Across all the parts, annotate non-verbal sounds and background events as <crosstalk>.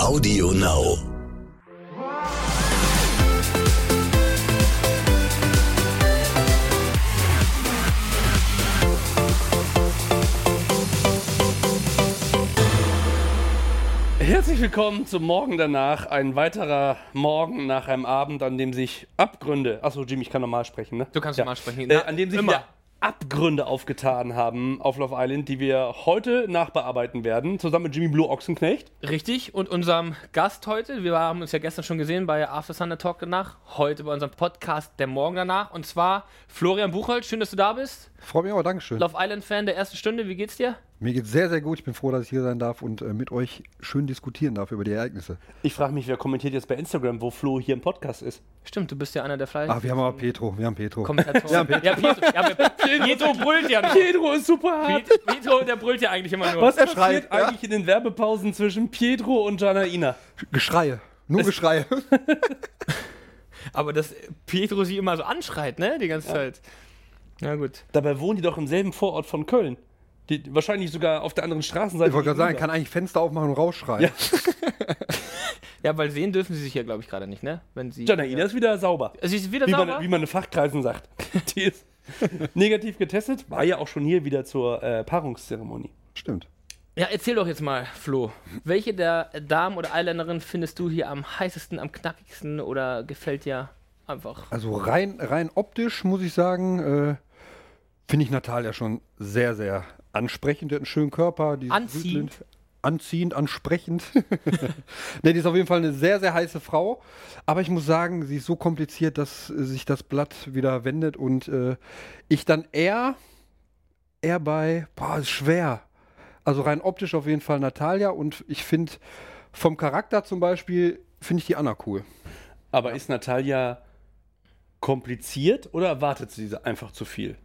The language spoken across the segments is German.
Audio Now. Herzlich willkommen zum Morgen danach. Ein weiterer Morgen nach einem Abend, an dem sich Abgründe. Achso, Jimmy, ich kann normal sprechen, ne? Du kannst normal sprechen. Äh, Na, an dem sich immer. Abgründe aufgetan haben auf Love Island, die wir heute nachbearbeiten werden, zusammen mit Jimmy Blue Ochsenknecht. Richtig. Und unserem Gast heute, wir haben uns ja gestern schon gesehen bei After Sunday Talk danach, heute bei unserem Podcast Der Morgen danach. Und zwar Florian Buchholz. Schön, dass du da bist. Freut mich auch, Dankeschön. Love Island Fan der ersten Stunde. Wie geht's dir? Mir geht's sehr, sehr gut. Ich bin froh, dass ich hier sein darf und äh, mit euch schön diskutieren darf über die Ereignisse. Ich frage mich, wer kommentiert jetzt bei Instagram, wo Flo hier im Podcast ist. Stimmt, du bist ja einer der Fleisch. Ach, wir haben aber Petro. Wir haben Petro. Kommentatoren. Ja, ja, Pietro. Ja, Pietro, Pietro brüllt ja noch. Pedro ist super hart. Pietro, der brüllt ja eigentlich immer nur. Was Er passiert schreit, ja. eigentlich in den Werbepausen zwischen Pietro und Janaina? Geschreie. Nur Geschreie. <laughs> Aber dass Pietro sie immer so anschreit, ne? Die ganze Zeit. Na gut. Dabei wohnen die doch im selben Vorort von Köln. Die, wahrscheinlich sogar auf der anderen Straßenseite. Ich wollte gerade sagen, kann eigentlich Fenster aufmachen und rausschreien. Ja. <laughs> Ja, weil sehen dürfen sie sich ja, glaube ich, gerade nicht, ne? Wenn sie. Janaina ist wieder sauber. Sie ist wieder Wie sauber. man, wie man in Fachkreisen sagt. <laughs> Die ist negativ getestet, war ja auch schon hier wieder zur äh, Paarungszeremonie. Stimmt. Ja, erzähl doch jetzt mal, Flo. Welche der Damen oder Eiländerinnen findest du hier am heißesten, am knackigsten oder gefällt dir einfach? Also rein, rein optisch muss ich sagen, äh, finde ich Natalia schon sehr, sehr ansprechend. Die hat einen schönen Körper. Die ist Anziehend? Anziehend, ansprechend. <laughs> ne, die ist auf jeden Fall eine sehr, sehr heiße Frau. Aber ich muss sagen, sie ist so kompliziert, dass äh, sich das Blatt wieder wendet und äh, ich dann eher, eher bei, boah, ist schwer. Also rein optisch auf jeden Fall Natalia und ich finde vom Charakter zum Beispiel, finde ich die Anna cool. Aber ist Natalia kompliziert oder erwartet sie einfach zu viel?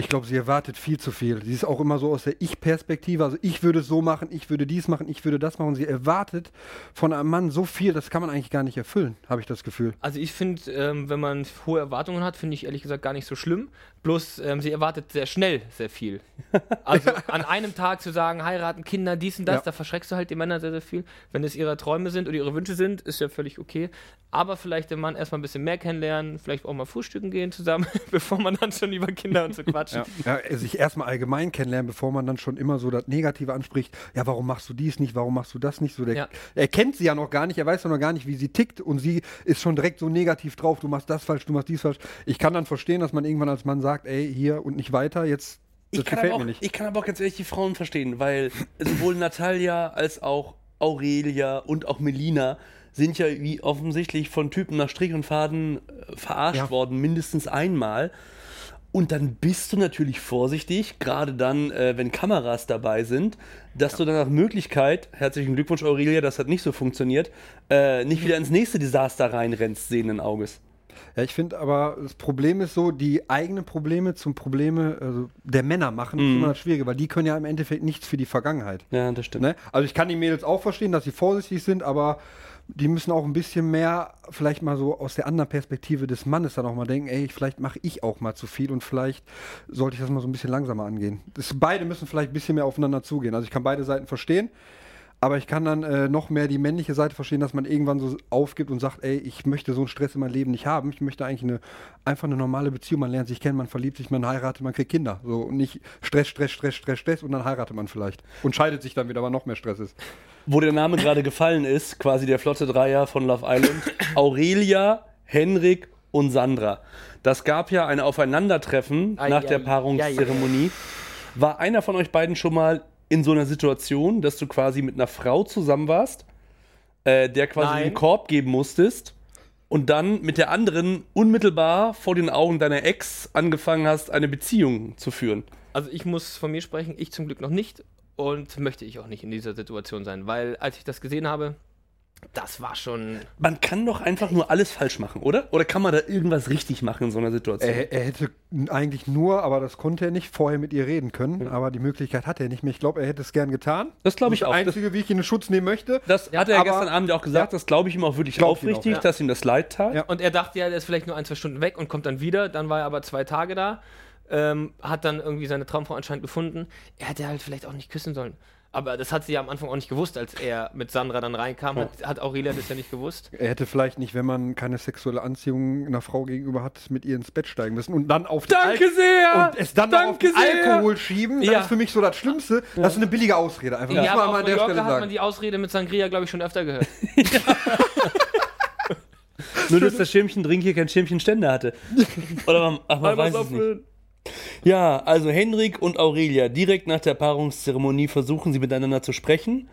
Ich glaube, sie erwartet viel zu viel. Sie ist auch immer so aus der Ich-Perspektive. Also ich würde es so machen, ich würde dies machen, ich würde das machen. Sie erwartet von einem Mann so viel, das kann man eigentlich gar nicht erfüllen, habe ich das Gefühl. Also ich finde, ähm, wenn man hohe Erwartungen hat, finde ich ehrlich gesagt gar nicht so schlimm. Bloß ähm, sie erwartet sehr schnell sehr viel. <laughs> Also an einem Tag zu sagen, heiraten, Kinder, dies und das, Ja. da verschreckst du halt die Männer sehr, sehr viel. Wenn es ihre Träume sind oder ihre Wünsche sind, ist ja völlig okay. Aber vielleicht den Mann erstmal ein bisschen mehr kennenlernen, vielleicht auch mal frühstücken gehen zusammen, <laughs> bevor man dann schon über Kinder und so quatscht. Ja. Ja, sich erstmal allgemein kennenlernen, bevor man dann schon immer so das Negative anspricht. Ja, warum machst du dies nicht? Warum machst du das nicht? So, der, Ja. Er kennt sie ja noch gar nicht, er weiß ja noch gar nicht, wie sie tickt und sie ist schon direkt so negativ drauf. Du machst das falsch, du machst dies falsch. Ich kann dann verstehen, dass man irgendwann als Mann sagt, ey, hier und nicht weiter, jetzt. Das Ich kann, gefällt aber auch, mir nicht. ich kann aber auch ganz ehrlich die Frauen verstehen, weil sowohl Natalia als auch Aurelia und auch Melina sind ja wie offensichtlich von Typen nach Strich und Faden äh, verarscht Ja. worden, mindestens einmal. Und dann bist du natürlich vorsichtig, gerade dann, äh, wenn Kameras dabei sind, dass du dann nach Möglichkeit, herzlichen Glückwunsch Aurelia, das hat nicht so funktioniert, äh, nicht wieder ins nächste Desaster reinrennst, sehenden Auges. Ja, ich finde aber, das Problem ist so, die eigenen Probleme zum Probleme also der Männer machen, ist immer das Schwierige, weil die können ja im Endeffekt nichts für die Vergangenheit. Ja, das stimmt. Ne? Also ich kann die Mädels auch verstehen, dass sie vorsichtig sind, aber die müssen auch ein bisschen mehr, vielleicht mal so aus der anderen Perspektive des Mannes dann auch mal denken, ey, vielleicht mache ich auch mal zu viel und vielleicht sollte ich das mal so ein bisschen langsamer angehen. Das, beide müssen vielleicht ein bisschen mehr aufeinander zugehen. Also ich kann beide Seiten verstehen, aber ich kann dann äh, noch mehr die männliche Seite verstehen, dass man irgendwann so aufgibt und sagt, ey, ich möchte so einen Stress in meinem Leben nicht haben. Ich möchte eigentlich eine, einfach eine normale Beziehung. Man lernt sich kennen, man verliebt sich, man heiratet, man kriegt Kinder. So und nicht Stress, Stress, Stress, Stress, Stress und dann heiratet man vielleicht. Und scheidet sich dann wieder, weil noch mehr Stress ist. wo der Name gerade gefallen ist, quasi der flotte Dreier von Love Island, Aurelia, Henrik und Sandra. Das gab ja ein Aufeinandertreffen Ei, nach ei, der ei, Paarungszeremonie. War einer von euch beiden schon mal in so einer Situation, dass du quasi mit einer Frau zusammen warst, äh, der quasi Nein. einen Korb geben musstest und dann mit der anderen unmittelbar vor den Augen deiner Ex angefangen hast, eine Beziehung zu führen? Also ich muss von mir sprechen, ich zum Glück noch nicht und möchte ich auch nicht in dieser Situation sein, weil als ich das gesehen habe, das war schon. Man kann doch einfach nur alles falsch machen, oder? Oder kann man da irgendwas richtig machen in so einer Situation? Er, er hätte eigentlich nur, aber das konnte er nicht, vorher mit ihr reden können. Aber die Möglichkeit hatte er nicht mehr. Ich glaube, er hätte es gern getan. Das glaube ich das auch. Das Einzige, wie ich ihn in Schutz nehmen möchte. Das hat er ja gestern Abend auch gesagt, das glaube ich ihm auch wirklich aufrichtig, auch, ja. dass ihm das leid tat. Ja. Und er dachte ja, der ist vielleicht nur ein, zwei Stunden weg und kommt dann wieder. Dann war er aber zwei Tage da, ähm, hat dann irgendwie seine Traumfrau anscheinend gefunden. Er hätte halt vielleicht auch nicht küssen sollen. Aber das hat sie ja am Anfang auch nicht gewusst, als er mit Sandra dann reinkam. Hat, hat Aurelia das ja nicht gewusst. Er hätte vielleicht nicht, wenn man keine sexuelle Anziehung einer Frau gegenüber hat, mit ihr ins Bett steigen müssen und dann auf den Danke Al- sehr! und es dann auf! Alkohol schieben. Das Ja. ist für mich so das Schlimmste. Das ist eine billige Ausrede einfach. Ja, muss aber man an der Stelle hat man sagen. die Ausrede mit Sangria, glaube ich, schon öfter gehört. <laughs> Nur, dass das Schirmchen Drink hier kein Schirmchen Ständer hatte. <laughs> Oder man, ach, man weiß es nicht. Ja, also Henrik und Aurelia, direkt nach der Paarungszeremonie versuchen sie miteinander zu sprechen.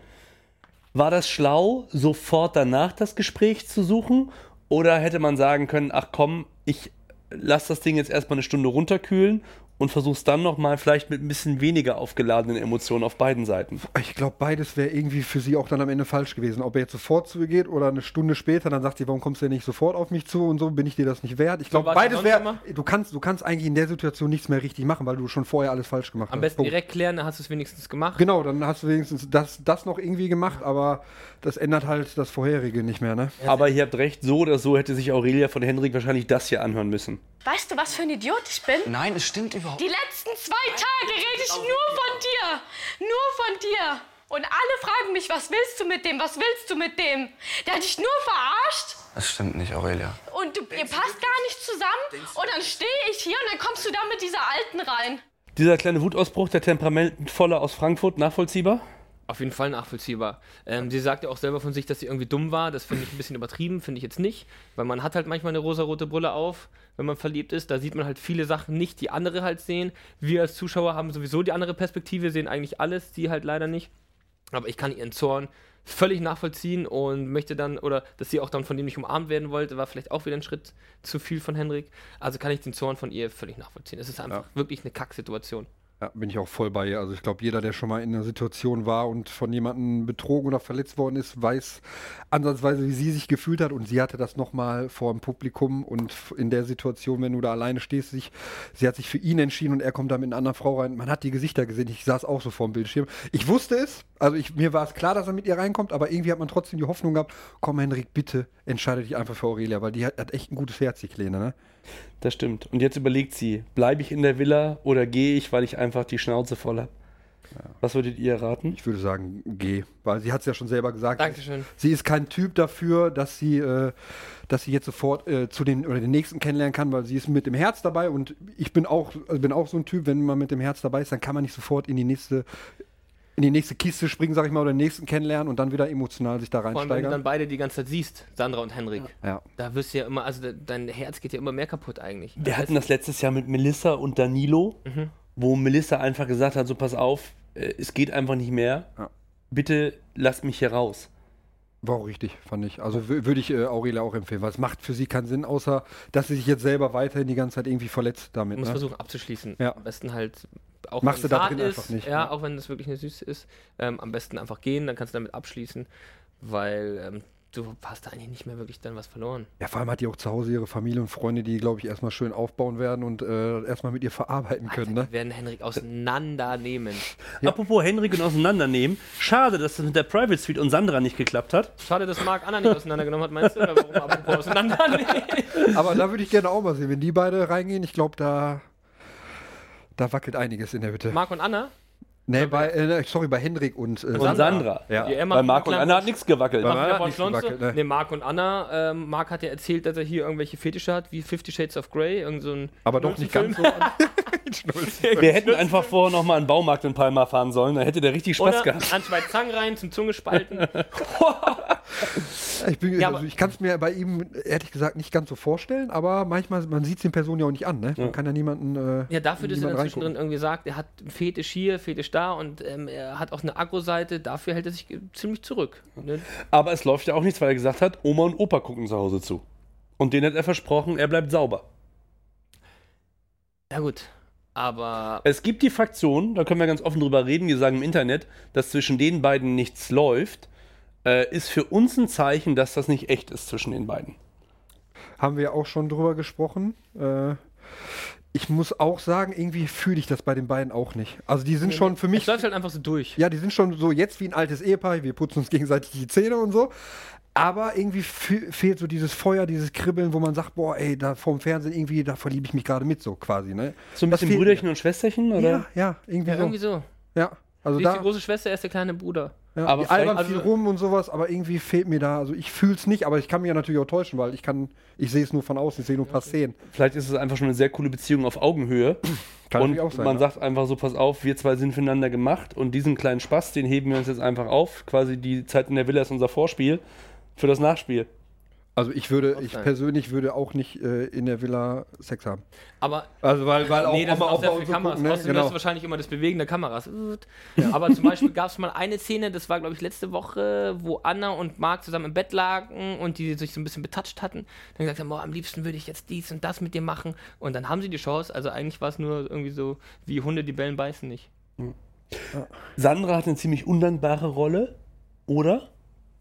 War das schlau, sofort danach das Gespräch zu suchen? Oder hätte man sagen können, ach komm, ich lass das Ding jetzt erstmal eine Stunde runterkühlen und versuch's dann nochmal vielleicht mit ein bisschen weniger aufgeladenen Emotionen auf beiden Seiten? Ich glaube, beides wäre irgendwie für sie auch dann am Ende falsch gewesen. Ob er jetzt sofort zu ihr geht oder eine Stunde später, dann sagt sie, warum kommst du denn nicht sofort auf mich zu und so, bin ich dir das nicht wert. Ich glaube, ja beides wäre. Du kannst, du kannst eigentlich in der Situation nichts mehr richtig machen, weil du schon vorher alles falsch gemacht Am hast. besten Punkt. direkt klären, dann hast du es wenigstens gemacht. Genau, dann hast du wenigstens das, das noch irgendwie gemacht, aber das ändert halt das vorherige nicht mehr, ne? Aber ihr habt recht, so oder so hätte sich Aurelia von Henrik wahrscheinlich das hier anhören müssen. Weißt du, was für ein Idiot ich bin? Nein, es stimmt überhaupt Die letzten zwei Tage rede ich nur von dir. Nur von dir. Und alle fragen mich, was willst du mit dem? Was willst du mit dem? Der hat dich nur verarscht. Das stimmt nicht, Aurelia. Und du, ihr passt gar nicht zusammen. Und dann stehe ich hier und dann kommst du da mit dieser Alten rein. Dieser kleine Wutausbruch der Temperamentvolle aus Frankfurt, nachvollziehbar? Auf jeden Fall nachvollziehbar. Ähm, sie sagt ja auch selber von sich, dass sie irgendwie dumm war. Das finde ich ein bisschen übertrieben, finde ich jetzt nicht. Weil man hat halt manchmal eine rosarote Brille auf, wenn man verliebt ist. Da sieht man halt viele Sachen nicht, die andere halt sehen. Wir als Zuschauer haben sowieso die andere Perspektive, sehen eigentlich alles, die halt leider nicht. Aber ich kann ihren Zorn völlig nachvollziehen und möchte dann, oder dass sie auch dann von dem nicht umarmt werden wollte, war vielleicht auch wieder ein Schritt zu viel von Henrik. Also kann ich den Zorn von ihr völlig nachvollziehen. Es ist einfach wirklich eine Kacksituation. Ja, bin ich auch voll bei ihr. Also ich glaube, jeder, der schon mal in einer Situation war und von jemandem betrogen oder verletzt worden ist, weiß ansatzweise, wie sie sich gefühlt hat. Und sie hatte das nochmal vor dem Publikum und in der Situation, wenn du da alleine stehst, sich, sie hat sich für ihn entschieden und er kommt da mit einer anderen Frau rein. Man hat die Gesichter gesehen. Ich saß auch so vor dem Bildschirm. Ich wusste es, also ich, mir war es klar, dass er mit ihr reinkommt, aber irgendwie hat man trotzdem die Hoffnung gehabt, komm Henrik, bitte entscheide dich einfach für Aurelia, weil die hat, hat echt ein gutes Herz, die Kleine, ne? Das stimmt. Und jetzt überlegt sie, bleibe ich in der Villa oder gehe ich, weil ich einfach die Schnauze voll habe? Was würdet ihr raten? Ich würde sagen, geh, weil sie hat es ja schon selber gesagt. Dankeschön. Sie ist kein Typ dafür, dass sie, äh, dass sie jetzt sofort äh, zu den oder den nächsten kennenlernen kann, weil sie ist mit dem Herz dabei und ich bin auch, also bin auch so ein Typ, wenn man mit dem Herz dabei ist, dann kann man nicht sofort in die nächste in die nächste Kiste springen, sag ich mal, oder den nächsten kennenlernen und dann wieder emotional sich da Vor allem, wenn du dann reinsteigern. beide die ganze Zeit siehst, Sandra und Henrik. Ja. Da wirst du ja immer, also de- dein Herz geht ja immer mehr kaputt eigentlich. Wir hatten das letztes Jahr mit Melissa und Danilo, wo Melissa einfach gesagt hat, so pass auf, äh, es geht einfach nicht mehr. Ja. Bitte lasst mich hier raus. War auch richtig, fand ich. Also wü- würde ich äh, Aurelia auch empfehlen, weil es macht für sie keinen Sinn, außer dass sie sich jetzt selber weiterhin die ganze Zeit irgendwie verletzt damit. Du musst Ne? versuchen abzuschließen. Ja. Am besten halt, auch Machst wenn du es da drin ist, einfach nicht, Ja, ne? auch wenn es wirklich eine Süße ist, ähm, am besten einfach gehen, dann kannst du damit abschließen, weil ähm, du hast da eigentlich nicht mehr wirklich dann was verloren. Ja, vor allem hat die auch zu Hause ihre Familie und Freunde, die, glaube ich, erstmal schön aufbauen werden und äh, erstmal mit ihr verarbeiten können. Alter, Ne? die werden Henrik auseinandernehmen. <laughs> Apropos Henrik und auseinandernehmen, schade, dass das mit der Private Suite und Sandra nicht geklappt hat. Schade, dass Marc Anna nicht auseinandergenommen hat, meinst du? Oder warum apropos <laughs> auseinandernehmen? Aber da würde ich gerne auch mal sehen, wenn die beide reingehen. Ich glaube, da, da wackelt einiges in der Hütte. Marc und Anna? Nee, bei, äh, sorry, bei Hendrik und, äh, Und Sandra. Sandra. Ja. Emma Bei Marco und Anna hat nichts gewackelt. Bei- Machen hat gewackelt, ne? Nee, Marc und Anna. Ähm, Marc hat ja erzählt, dass er hier irgendwelche Fetische hat, wie Fifty Shades of Grey. Irgend so ein aber doch nicht ganz so. <laughs> <laughs> Wir hätten einfach vorher nochmal einen Baumarkt in Palma fahren sollen, da hätte der richtig Spaß Oder gehabt. an zwei Zangen rein, zum Zunge spalten. <laughs> Ich, bin- Ja, also ich kann es mir bei ihm ehrlich gesagt nicht ganz so vorstellen, aber manchmal, man sieht es den Personen ja auch nicht an. Ne? Man kann ja niemanden. Äh, Ja, dafür, dass er dann zwischendrin irgendwie sagt, er hat einen Fetisch hier, Fetisch da und ähm, er hat auch eine Agro-Seite, dafür hält er sich äh, ziemlich zurück. Ne? Aber es läuft ja auch nichts, weil er gesagt hat, Oma und Opa gucken zu Hause zu. Und denen hat er versprochen, er bleibt sauber. Ja gut, aber Es gibt die Fraktion, da können wir ganz offen drüber reden, die sagen im Internet, dass zwischen den beiden nichts läuft, äh, ist für uns ein Zeichen, dass das nicht echt ist zwischen den beiden. Haben wir auch schon drüber gesprochen. Äh, ich muss auch sagen, irgendwie fühle ich das bei den beiden auch nicht. Also die sind schon für es mich. läuft halt einfach so durch. Ja, die sind schon so jetzt wie ein altes Ehepaar. Wir putzen uns gegenseitig die Zähne und so. Aber irgendwie fe- fehlt so dieses Feuer, dieses Kribbeln, wo man sagt, boah, ey, da vorm Fernsehen irgendwie, da verliebe ich mich gerade mit, so quasi, ne? So ein bisschen Brüderchen und Schwesterchen, oder? Ja, ja, irgendwie Ja, so. irgendwie so. Ja. Also Sie ist da, die große Schwester, er ist der kleine Bruder. Ja, Aber die albern viel also- rum und sowas, aber irgendwie fehlt mir da, also ich fühle es nicht, aber ich kann mich ja natürlich auch täuschen, weil ich kann, ich sehe es nur von außen, ich sehe nur ein paar Szenen. Vielleicht ist es einfach schon eine sehr coole Beziehung auf Augenhöhe. Kann und auch sein, man ja. sagt einfach so, pass auf, wir zwei sind füreinander gemacht und diesen kleinen Spaß, den heben wir uns jetzt einfach auf. Quasi die Zeit in der Villa ist unser Vorspiel für das Nachspiel. Also ich würde, Auch ich persönlich würde auch nicht äh, in der Villa Sex haben. Aber Also weil, weil nee, das auch sehr so Kameras. gucken, ne? Außerdem genau. hörst du wahrscheinlich immer das Bewegen der Kameras. <laughs> Aber zum Beispiel gab es mal eine Szene, das war, glaube ich, letzte Woche, wo Anna und Marc zusammen im Bett lagen und die sich so ein bisschen betatscht hatten. Dann gesagt haben, boah, am liebsten würde ich jetzt dies und das mit dir machen. Und dann haben sie die Chance. Also eigentlich war es nur irgendwie so, wie Hunde, die bellen, beißen nicht. Sandra hat eine ziemlich undankbare Rolle, oder?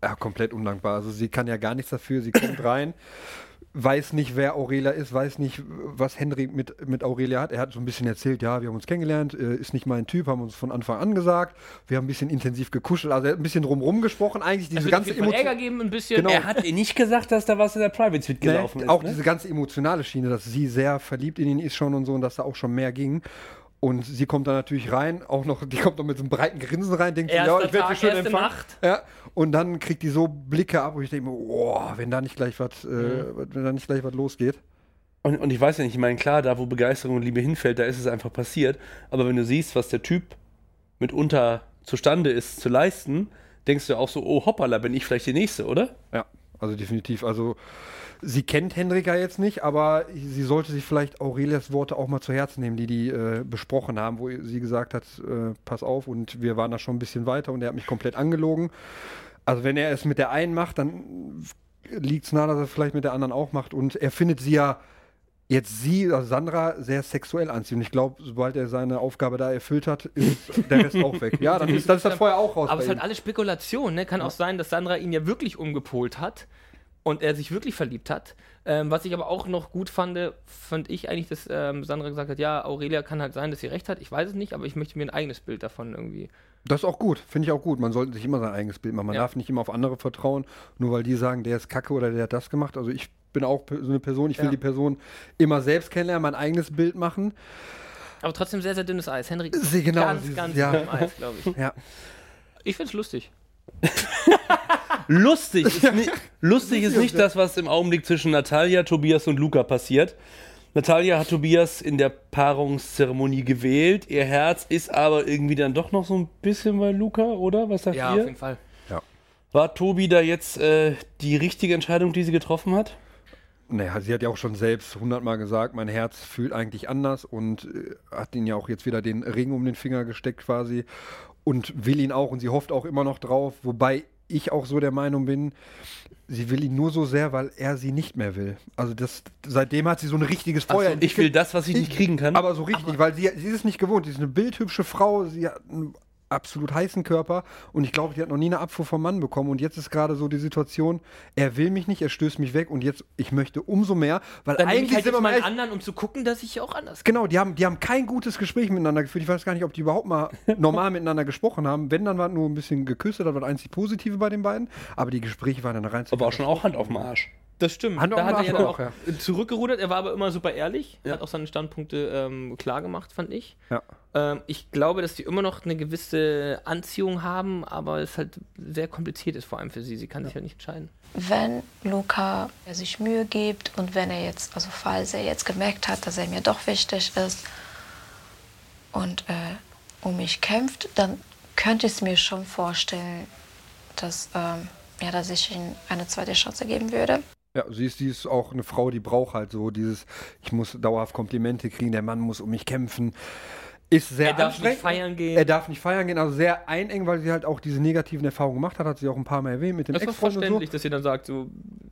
Ja, komplett undankbar. Also sie kann ja gar nichts dafür, sie kommt rein, weiß nicht, wer Aurelia ist, weiß nicht, was Henry mit, mit Aurelia hat. Er hat so ein bisschen erzählt, ja, wir haben uns kennengelernt, äh, ist nicht mein Typ, haben uns von Anfang an gesagt. Wir haben ein bisschen intensiv gekuschelt, also er hat ein bisschen drumrum gesprochen. Eigentlich diese ganze Fall Ärger Emotion. geben, ein bisschen. Genau. Er hat ihr nicht gesagt, dass da was in der Private Suite Nee, gelaufen ist. auch ne? diese ganze emotionale Schiene, dass sie sehr verliebt in ihn ist schon und so und dass da auch schon mehr ging. Und sie kommt dann natürlich rein, auch noch, die kommt noch mit so einem breiten Grinsen rein, denkt so, Erster ja, ich werde sie schön empfangen. Nacht. Ja, und dann kriegt die so Blicke ab, wo ich denke, oh, wenn da nicht gleich was, äh, wenn da nicht gleich was losgeht. Und, und ich weiß ja nicht, ich meine, klar, da wo Begeisterung und Liebe hinfällt, da ist es einfach passiert. Aber wenn du siehst, was der Typ mitunter zustande ist zu leisten, denkst du auch so, oh hoppala, bin ich vielleicht die Nächste, oder? Ja, also definitiv. Also sie kennt Hendrika jetzt nicht, aber sie sollte sich vielleicht Aurelias Worte auch mal zu Herzen nehmen, die die äh, besprochen haben, wo sie gesagt hat, äh, pass auf und wir waren da schon ein bisschen weiter und er hat mich komplett angelogen. Also wenn er es mit der einen macht, dann liegt es nahe, dass er es vielleicht mit der anderen auch macht und er findet sie ja jetzt sie, also Sandra, sehr sexuell anziehen. Und ich glaube, sobald er seine Aufgabe da erfüllt hat, ist der Rest auch weg. Ja, dann ist, dann ist das vorher auch raus. Aber es ist halt alles Spekulation. Ne? Kann auch sein, dass Sandra ihn ja wirklich umgepolt hat und er sich wirklich verliebt hat. Ähm, was ich aber auch noch gut fand, fand ich eigentlich, dass ähm, Sandra gesagt hat, ja, Aurelia kann halt sein, dass sie recht hat. Ich weiß es nicht, aber ich möchte mir ein eigenes Bild davon irgendwie. Das ist auch gut, finde ich auch gut. Man sollte sich immer sein eigenes Bild machen. Man Ja. darf nicht immer auf andere vertrauen, nur weil die sagen, der ist kacke oder der hat das gemacht. Also ich bin auch so eine Person, ich will Ja. die Person immer selbst kennenlernen, mein eigenes Bild machen. Aber trotzdem sehr, sehr dünnes Eis. Henrik Sie- genau, ganz, sie- ganz ja. dünn Eis, glaube ich. Ja. Ich finde es lustig. <laughs> Lustig ist, nicht, <laughs> lustig ist nicht das, was im Augenblick zwischen Natalia, Tobias und Luca passiert. Natalia hat Tobias in der Paarungszeremonie gewählt. Ihr Herz ist aber irgendwie dann doch noch so ein bisschen bei Luca, oder? Was sagt Ja, auf ihr? jeden Fall. War Tobi da jetzt äh, die richtige Entscheidung, die sie getroffen hat? Naja, sie hat ja auch schon selbst hundertmal gesagt, mein Herz fühlt eigentlich anders und äh, hat ihn ja auch jetzt wieder den Ring um den Finger gesteckt quasi und will ihn auch und sie hofft auch immer noch drauf, wobei ich auch so der Meinung bin, sie will ihn nur so sehr, weil er sie nicht mehr will. Also das, seitdem hat sie so ein richtiges Feuer so, ich will das, was ich nicht kriegen kann. Aber so richtig, weil sie, sie ist es nicht gewohnt. Sie ist eine bildhübsche Frau, sie hat einen absolut heißen Körper und ich glaube, die hat noch nie eine Abfuhr vom Mann bekommen und jetzt ist gerade so die Situation, er will mich nicht, er stößt mich weg und jetzt, ich möchte umso mehr, weil Dann nehme ich eigentlich halt sind wir mal anderen, um zu gucken, dass ich auch anders Genau, die haben, die haben kein gutes Gespräch miteinander geführt. Ich weiß gar nicht, ob die überhaupt mal <laughs> normal miteinander gesprochen haben. Wenn, dann war nur ein bisschen geküsst, das war das einzig Positive bei den beiden. Aber die Gespräche waren dann rein aber auch schon auch Hand auf dem Arsch. Das stimmt. Auf da hat er ja Arsch dann auch, auch zurückgerudert. Er war aber immer super ehrlich. Ja. Hat auch seine Standpunkte ähm, klar gemacht, fand ich. Ja. Ähm, ich glaube, dass die immer noch eine gewisse Anziehung haben, aber es halt sehr kompliziert ist, vor allem für sie. Sie kann sich halt nicht entscheiden. wenn Luca sich Mühe gibt und wenn er jetzt, also falls er jetzt gemerkt hat, dass er mir doch wichtig ist und äh, um mich kämpft, dann könnte ich es mir schon vorstellen, dass, ähm, ja, dass ich ihm eine zweite Chance geben würde. Ja, sie ist, sie ist auch eine Frau, die braucht halt so dieses, ich muss dauerhaft Komplimente kriegen, der Mann muss um mich kämpfen. Ist sehr Er darf nicht feiern gehen. Er darf nicht feiern gehen, also sehr einengen, weil sie halt auch diese negativen Erfahrungen gemacht hat, hat sie auch ein paar Mal erwähnt mit dem Das ist Ex-Freund und so. verständlich, dass sie dann sagt, so,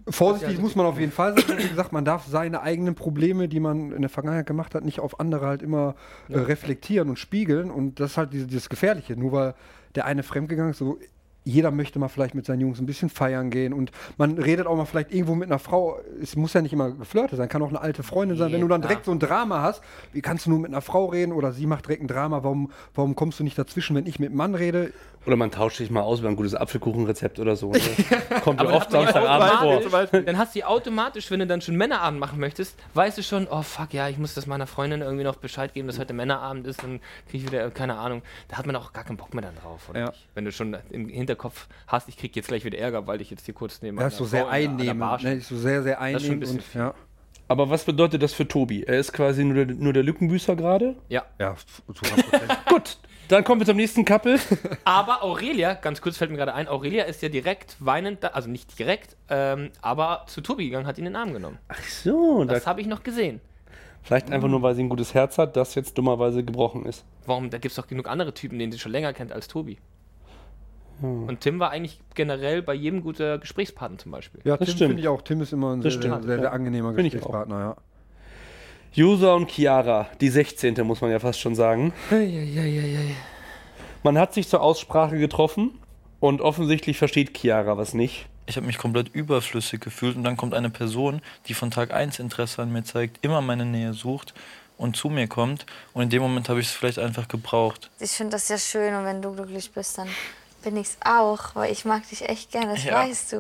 Vorsichtig Ja, muss man auf jeden Fall sein. Wie gesagt, man darf seine eigenen Probleme, die man in der Vergangenheit gemacht hat, nicht auf andere halt immer äh, reflektieren und spiegeln. Und das ist halt dieses, dieses Gefährliche. Nur weil der eine fremdgegangen ist, so jeder möchte mal vielleicht mit seinen Jungs ein bisschen feiern gehen und man redet auch mal vielleicht irgendwo mit einer Frau. Es muss ja nicht immer geflirtet sein, kann auch eine alte Freundin sein. Nee, Wenn du dann direkt so ein Drama hast, wie kannst du nur mit einer Frau reden oder sie macht direkt ein Drama, warum, warum kommst du nicht dazwischen, wenn ich mit einem Mann rede? Oder man tauscht sich mal aus über ein gutes Apfelkuchenrezept oder so. Ne? <laughs> Kommt ja oft ja Samstagabend vor. Dann hast du automatisch, wenn du dann schon Männerabend machen möchtest, weißt du schon, oh fuck, ja, ich muss das meiner Freundin irgendwie noch Bescheid geben, dass heute Männerabend ist, dann krieg ich wieder, äh, keine Ahnung. Da hat man auch gar keinen Bock mehr dann drauf, oder Ja. nicht? Wenn du schon im Hinterkopf hast, ich krieg jetzt gleich wieder Ärger, weil ich jetzt hier kurz neben ist einer so sehr einnehmend, ne? so sehr, sehr ist schon ein einnehmend. Und, ja, Aber was bedeutet das für Tobi? Er ist quasi nur der, nur der Lückenbüßer gerade? Ja. ja, zu 100%. <laughs> Gut, dann kommen wir zum nächsten Couple. <laughs> Aber Aurelia, ganz kurz fällt mir gerade ein, Aurelia ist ja direkt weinend, da, also nicht direkt, ähm, aber zu Tobi gegangen, hat ihn in den Arm genommen. Ach so, da, Das habe ich noch gesehen. vielleicht einfach nur, weil sie ein gutes Herz hat, das jetzt dummerweise gebrochen ist. Warum? Da gibt es doch genug andere Typen, denen sie schon länger kennt als Tobi. Hm. Und Tim war eigentlich generell bei jedem guter Gesprächspartner zum Beispiel. ja, Das Tim stimmt. finde ich auch. Tim ist immer ein sehr, Das sehr, stimmt, sehr, sehr ja. angenehmer Finde ich auch. Gesprächspartner, ja. Josa und Chiara, die 16. muss man ja fast schon sagen. Man hat sich zur Aussprache getroffen und offensichtlich versteht Chiara was nicht. Ich habe mich komplett überflüssig gefühlt und dann kommt eine Person, die von Tag 1 Interesse an mir zeigt, immer meine Nähe sucht und zu mir kommt und in dem Moment habe ich es vielleicht einfach gebraucht. Ich finde das ja schön und wenn du glücklich bist, dann bin ich's auch, weil ich mag dich echt gerne, das Ja. weißt du.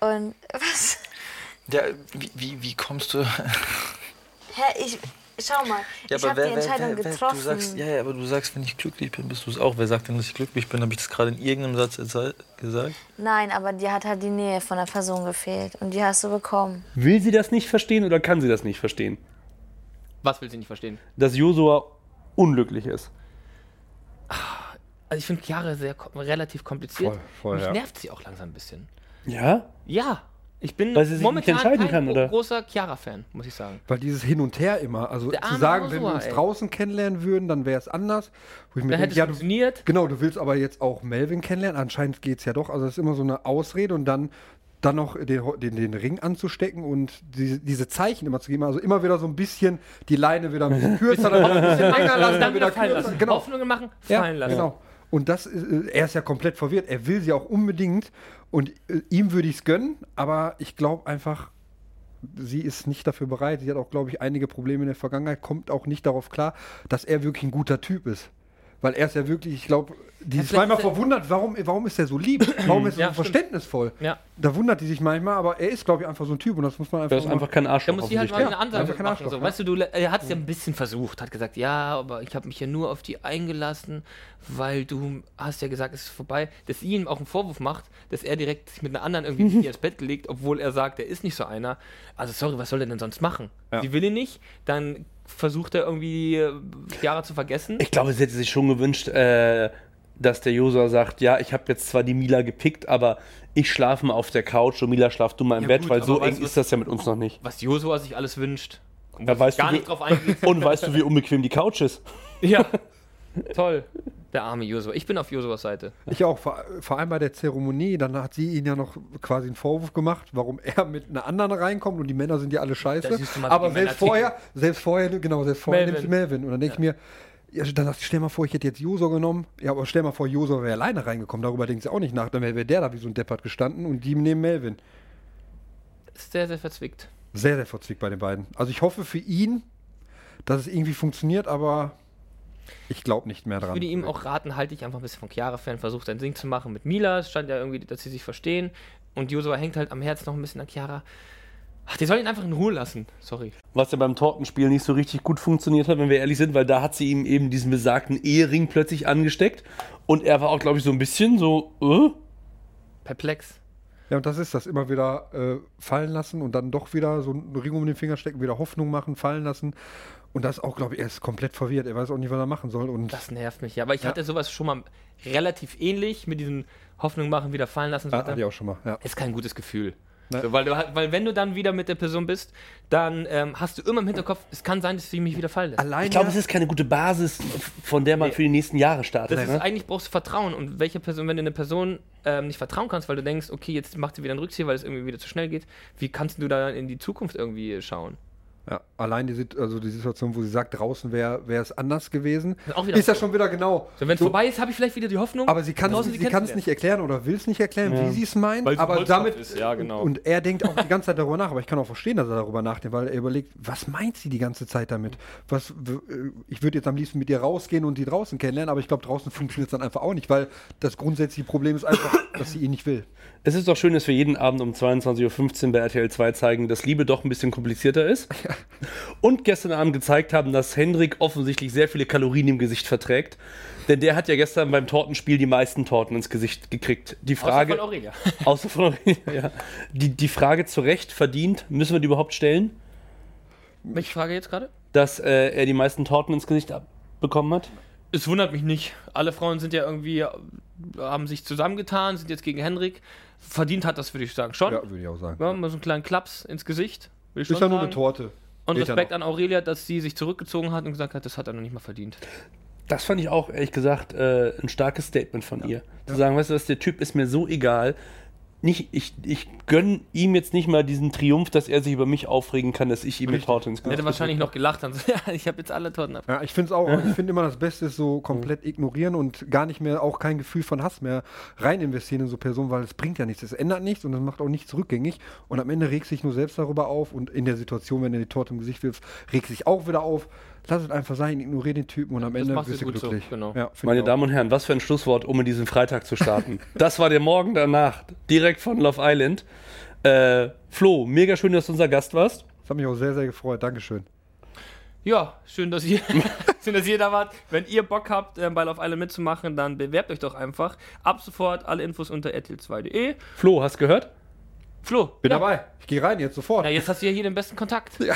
Und <laughs> was? Ja, wie, wie, wie kommst du? Hä, ich. Schau mal, ich habe die Entscheidung getroffen. Du sagst, ja, ja, aber du sagst, wenn ich glücklich bin, bist du es auch. Wer sagt denn, dass ich glücklich bin? Habe ich das gerade in irgendeinem Satz gesagt? Nein, aber dir hat halt die Nähe von der Person gefehlt und die hast du bekommen. Will sie das nicht verstehen oder kann sie das nicht verstehen? Was will sie nicht verstehen? Dass Josua unglücklich ist. Also ich finde Chiara sehr kom relativ kompliziert. Voll, voll, Mich ja. nervt sie auch langsam ein bisschen. Ja? Ja, ich bin Weil sie sich nicht momentan entscheiden kein kann, oder? großer Chiara-Fan, muss ich sagen. Weil dieses Hin und Her immer, also Der zu sagen, wenn wir uns ey. draußen kennenlernen würden, dann wäre es anders. Wo ich mir Dann hätte es ja, du, funktioniert. genau, du willst aber jetzt auch Melvin kennenlernen. Anscheinend geht es ja doch. Also es ist immer so eine Ausrede und dann, dann noch den, den, den Ring anzustecken und diese, diese Zeichen immer zu geben. Also immer wieder so ein bisschen die Leine wieder ein bisschen <laughs> kürzer, dann wieder ein bisschen länger lassen, dann wieder fallen kürzer. lassen. Genau. Hoffnungen machen, Ja, fallen lassen. Genau. Und das, äh, er ist ja komplett verwirrt. Er will sie auch unbedingt. Und äh, ihm würde ich es gönnen, aber ich glaube einfach, sie ist nicht dafür bereit. Sie hat auch, glaube ich, einige Probleme in der Vergangenheit, kommt auch nicht darauf klar, dass er wirklich ein guter Typ ist. Weil er ist ja wirklich, ich glaube, die ist manchmal er- verwundert, warum, warum ist er so lieb? <clears throat> Warum ist er Ja, so stimmt. verständnisvoll? Ja. Da wundert die sich manchmal, aber er ist, glaube ich, einfach so ein Typ und das muss man einfach. Das ist einfach kein Da Arschloch. muss sie halt mal eine Ansage machen. Arschloch, So. ja. Weißt du, du, er hat es ja ein bisschen versucht, hat gesagt, ja, aber ich habe mich ja nur auf die eingelassen, weil du hast ja gesagt, es ist vorbei. Dass sie ihm auch einen Vorwurf macht, dass er direkt sich mit einer anderen irgendwie <laughs> ins Bett gelegt, obwohl er sagt, er ist nicht so einer. Also sorry, was soll er denn sonst machen? Sie will ihn nicht, dann versucht er irgendwie äh, Jahre zu vergessen. Ich glaube, sie hätte sich schon gewünscht, äh, dass der Josua sagt, ja, ich habe jetzt zwar die Mila gepickt, aber ich schlafe mal auf der Couch und Mila schlaft du mal im Ja, Bett, gut, weil so eng ist das ja mit uns noch nicht. was Josua sich alles wünscht. Und Ja, weißt gar du, nicht drauf eingeht. <laughs> Und weißt du, wie unbequem die Couch ist? ja. <laughs> Toll. Der arme Josua. Ich bin auf Josuas Seite. Ich auch, vor, vor allem bei der Zeremonie, dann hat sie ihn ja noch quasi einen Vorwurf gemacht, warum er mit einer anderen reinkommt und die Männer sind ja alle scheiße. Du mal, Aber selbst vorher, selbst vorher, genau, selbst vorher Melvin. nimmt sie Melvin. Und dann denke ich mir, ja, dann sagt sie, stell mal vor, ich hätte jetzt Joso genommen. Ja, aber stell mal vor, Joso wäre alleine reingekommen. Darüber denkt sie auch nicht nach. Dann wäre der da wie so ein Deppert gestanden und die nehmen Melvin. Ist sehr, sehr verzwickt. Sehr, sehr verzwickt bei den beiden. Also ich hoffe für ihn, dass es irgendwie funktioniert, aber ich glaube nicht mehr Ich dran. würde ihm auch raten, halte dich einfach ein bisschen von Chiara fern, versuch dein Ding zu machen mit Mila. Es stand ja irgendwie, dass sie sich verstehen. Und Josua hängt halt am Herzen noch ein bisschen an Chiara. Ach, die soll ihn einfach in Ruhe lassen. Sorry. Was ja beim Tortenspiel nicht so richtig gut funktioniert hat, wenn wir ehrlich sind, weil da hat sie ihm eben diesen besagten Ehering plötzlich angesteckt. Und er war auch, glaube ich, so ein bisschen so, äh? Perplex. Ja, und das ist das, immer wieder äh, fallen lassen und dann doch wieder so einen Ring um den Finger stecken, wieder Hoffnung machen, fallen lassen. Und das auch, glaube ich, er ist komplett verwirrt. Er weiß auch nicht, was er machen soll. Und Das nervt mich. Ja, aber ich Ja. hatte sowas schon mal relativ ähnlich mit diesen Hoffnung machen, wieder fallen lassen. so ja, weiter. hatte ich auch schon mal. Ja. ist kein gutes Gefühl. Ne. So, weil, du, weil wenn du dann wieder mit der Person bist, dann ähm, hast du immer im Hinterkopf, es kann sein, dass sie mich wieder fallen lässt. Ich glaube, es ist keine gute Basis, von der man Nee. für die nächsten Jahre startet. Das ist ne? eigentlich brauchst du Vertrauen. Und welche Person, wenn du eine Person ähm, nicht vertrauen kannst, weil du denkst, okay, jetzt macht sie wieder einen Rückzieher, weil es irgendwie wieder zu schnell geht, wie kannst du da in die Zukunft irgendwie schauen? Ja, allein die, Sit- also die Situation, wo sie sagt, draußen wäre es anders gewesen, Ist so. schon wieder genau. So, wenn es vorbei ist, habe ich vielleicht wieder die Hoffnung. Aber sie kann es nicht erklären oder will es nicht erklären, Ja. wie sie es meint. Weil aber damit ist, ja, genau. Und er denkt auch die ganze Zeit darüber nach. Aber ich kann auch verstehen, dass er darüber nachdenkt, weil er überlegt, was meint sie die ganze Zeit damit? Was, w- äh, ich würde jetzt am liebsten mit ihr rausgehen und sie draußen kennenlernen, aber ich glaube, draußen funktioniert es dann einfach auch nicht, weil das grundsätzliche Problem ist einfach, <coughs> dass sie ihn nicht will. Es ist doch schön, dass wir jeden Abend um 22.15 Uhr bei RTL 2 zeigen, dass Liebe doch ein bisschen komplizierter ist. Und gestern Abend gezeigt haben, dass Hendrik offensichtlich sehr viele Kalorien im Gesicht verträgt. Denn der hat ja gestern beim Tortenspiel die meisten Torten ins Gesicht gekriegt. Die Außer Frage. von Aurelia. <laughs> Außer von Aurelia, ja. Die, die Frage zu Recht verdient, müssen wir die überhaupt stellen, Welche Frage jetzt gerade? dass äh, er die meisten Torten ins Gesicht bekommen hat? Es wundert mich nicht. Alle Frauen sind ja irgendwie, haben sich zusammengetan, sind jetzt gegen Henrik. Verdient hat das, würde ich sagen, schon. Ja, würde ich auch sagen. Ja, mal so einen kleinen Klaps ins Gesicht. Würde ich schon Ist ja nur eine Torte. Und Geht ja Respekt an Aurelia, dass sie sich zurückgezogen hat und gesagt hat, das hat er noch nicht mal verdient. Das fand ich auch, ehrlich gesagt, äh, ein starkes Statement von ihr. Zu sagen, weißt du was, der Typ ist mir so egal. Nicht, ich, ich gönn ihm jetzt nicht mal diesen Triumph, dass er sich über mich aufregen kann, dass ich ihm mit Torte ins Er Gesicht hätte wahrscheinlich noch gelacht und so, <laughs> ja, ich habe jetzt alle Torten ab. Ja, ich finde es auch, ich finde immer das Beste ist so komplett ignorieren und gar nicht mehr, auch kein Gefühl von Hass mehr rein investieren in so Personen, weil es bringt ja nichts, es ändert nichts und es macht auch nichts rückgängig und am Ende regt sich nur selbst darüber auf und in der Situation, wenn er die Torte im Gesicht wirft, regt sich auch wieder auf. Lass es einfach sein, ignoriere den Typen und am Das Ende machst du bist du gut so, glücklich. genau. Ja, Meine. Damen und Herren, was für ein Schlusswort, um in diesen Freitag zu starten. das war der Morgen danach, direkt von Love Island. Äh, Flo, mega schön, dass du unser Gast warst. Das hat mich auch sehr, sehr gefreut. Dankeschön. Ja, schön, dass ihr, <laughs> schön, dass ihr da wart. Wenn ihr Bock habt, ähm, bei Love Island mitzumachen, dann bewerbt euch doch einfach. Ab sofort alle Infos unter rtl2.de. Flo, hast gehört? Flo, Bin ja. dabei. Ich gehe rein jetzt sofort. Ja, jetzt hast du ja hier den besten Kontakt. Ja.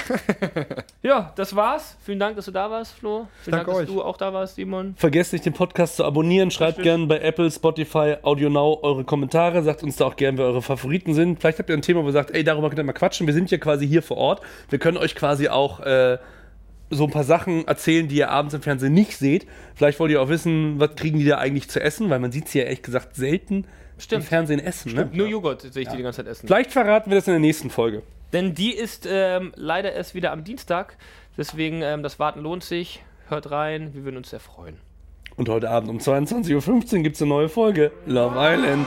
<laughs> ja, das war's. Vielen Dank, dass du da warst, Flo. Vielen Danke Dank, dass euch. du auch da warst, Simon. Vergesst nicht, den Podcast zu abonnieren. Schreibt gerne bei Apple, Spotify, Audio Now eure Kommentare. Sagt uns da auch gerne, wer eure Favoriten sind. Vielleicht habt ihr ein Thema, wo ihr sagt, ey, darüber könnt ihr mal quatschen. Wir sind ja quasi hier vor Ort. Wir können euch quasi auch äh, so ein paar Sachen erzählen, die ihr abends im Fernsehen nicht seht. Vielleicht wollt ihr auch wissen, was kriegen die da eigentlich zu essen, weil man sieht sie ja ehrlich gesagt selten Stimmt. im Fernsehen essen. Ne? Nur Joghurt sehe ich die die ganze Zeit essen. Vielleicht verraten wir das in der nächsten Folge. Denn die ist ähm, leider erst wieder am Dienstag. Deswegen, ähm, das Warten lohnt sich. Hört rein, wir würden uns sehr freuen. Und heute Abend um 22.15 Uhr gibt es eine neue Folge. Love Island.